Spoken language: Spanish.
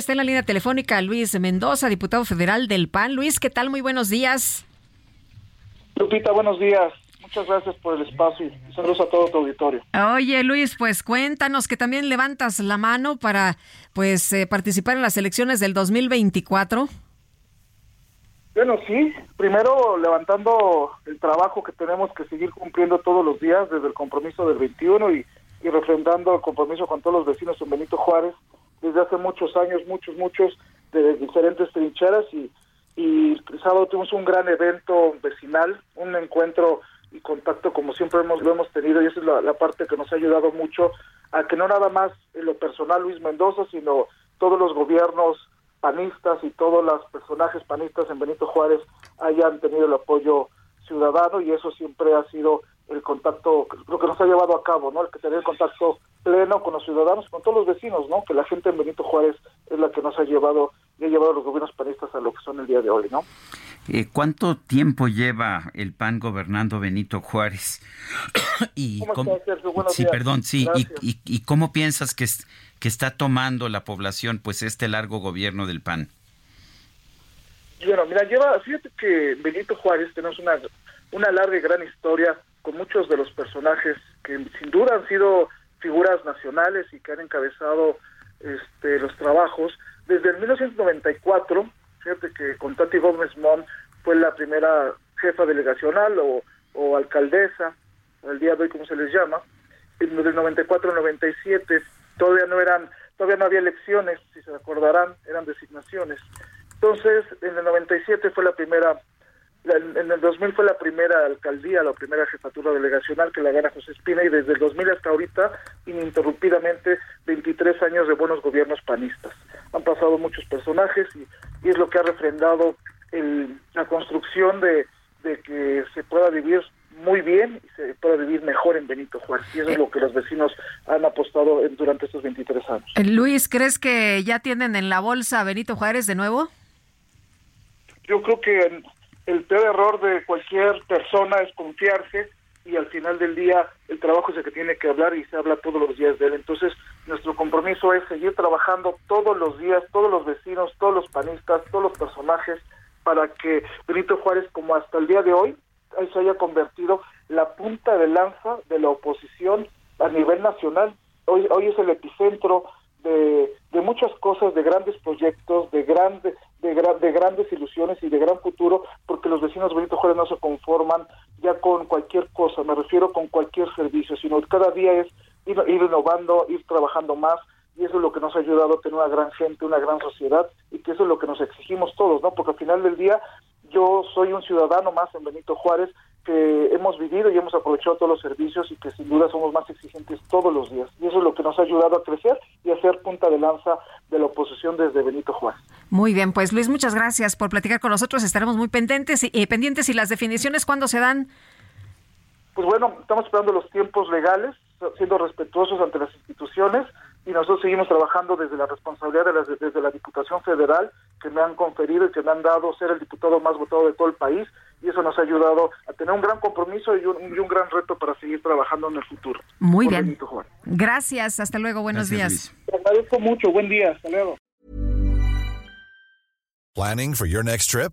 Está en la línea telefónica Luis Mendoza, diputado federal del PAN. Luis, ¿qué tal? Muy buenos días. Lupita, buenos días. Muchas gracias por el espacio y saludos a todo tu auditorio. Oye, Luis, pues cuéntanos que también levantas la mano para pues eh, participar en las elecciones del 2024. Bueno, sí, primero levantando el trabajo que tenemos que seguir cumpliendo todos los días desde el compromiso del 21 y, y refrendando el compromiso con todos los vecinos en Benito Juárez desde hace muchos años, muchos, muchos, de diferentes trincheras y, y sábado tuvimos un gran evento vecinal, un encuentro y contacto como siempre hemos lo hemos tenido y esa es la, la, parte que nos ha ayudado mucho a que no nada más en lo personal Luis Mendoza, sino todos los gobiernos panistas y todos los personajes panistas en Benito Juárez hayan tenido el apoyo ciudadano y eso siempre ha sido el contacto, lo que nos ha llevado a cabo, ¿no? El que tener el contacto pleno con los ciudadanos, con todos los vecinos, ¿no? Que la gente en Benito Juárez es la que nos ha llevado y ha llevado a los gobiernos panistas a lo que son el día de hoy, ¿no? Eh, ¿Cuánto tiempo lleva el PAN gobernando Benito Juárez? y ¿Cómo cómo, sí, días. perdón, sí. Y, y, y, cómo piensas que, es, que está tomando la población pues este largo gobierno del PAN? Bueno, mira, lleva, fíjate que en Benito Juárez tenemos una, una larga y gran historia con muchos de los personajes que sin duda han sido figuras nacionales y que han encabezado este, los trabajos. Desde el 1994, fíjate que con Tati Gómez Mon fue la primera jefa delegacional o, alcaldesa, al día de hoy como se les llama, del 94 al 97 todavía no eran, todavía no había elecciones, si se acordarán, eran designaciones. Entonces, en el 97 fue la primera, en el 2000 fue la primera alcaldía, la primera jefatura delegacional que la gana José Espina y desde el 2000 hasta ahorita, ininterrumpidamente, 23 años de buenos gobiernos panistas. Han pasado muchos personajes y, y es lo que ha refrendado el, la construcción de, de que se pueda vivir muy bien y se pueda vivir mejor en Benito Juárez. Y eso es lo que los vecinos han apostado en, durante estos 23 años. Luis, ¿crees que ya tienen en la bolsa Benito Juárez de nuevo? Yo creo que el peor error de cualquier persona es confiarse y al final del día el trabajo es el que tiene que hablar y se habla todos los días de él. Entonces, nuestro compromiso es seguir trabajando todos los días, todos los vecinos, todos los panistas, todos los personajes, para que Benito Juárez, como hasta el día de hoy, se haya convertido la punta de lanza de la oposición a nivel nacional. Hoy, hoy es el epicentro de, de muchas cosas, de grandes proyectos, de grandes, de, gra de grandes ilusiones y de gran futuro, los vecinos Benito Juárez no se conforman ya con cualquier cosa, me refiero con cualquier servicio, sino cada día es ir, ir innovando, ir trabajando más, y eso es lo que nos ha ayudado a tener una gran gente, una gran sociedad, y que eso es lo que nos exigimos todos, ¿no? Porque al final del día yo soy un ciudadano más en Benito Juárez que hemos vivido y hemos aprovechado todos los servicios y que sin duda somos más exigentes todos los días. Y eso es lo que nos ha ayudado a crecer y a ser punta de lanza de la oposición desde Benito Juárez. Muy bien, pues Luis, muchas gracias por platicar con nosotros. Estaremos muy pendientes y, eh, pendientes y las definiciones cuándo se dan. Pues bueno, estamos esperando los tiempos legales, siendo respetuosos ante las instituciones y nosotros seguimos trabajando desde la responsabilidad de las, desde la Diputación Federal que me han conferido y que me han dado ser el diputado más votado de todo el país y eso nos ha ayudado a tener un gran compromiso y un, y un gran reto para seguir trabajando en el futuro. Muy bien. Gracias, hasta luego, buenos Gracias, días. Te agradezco mucho, buen día, hasta luego. Planning for your next trip?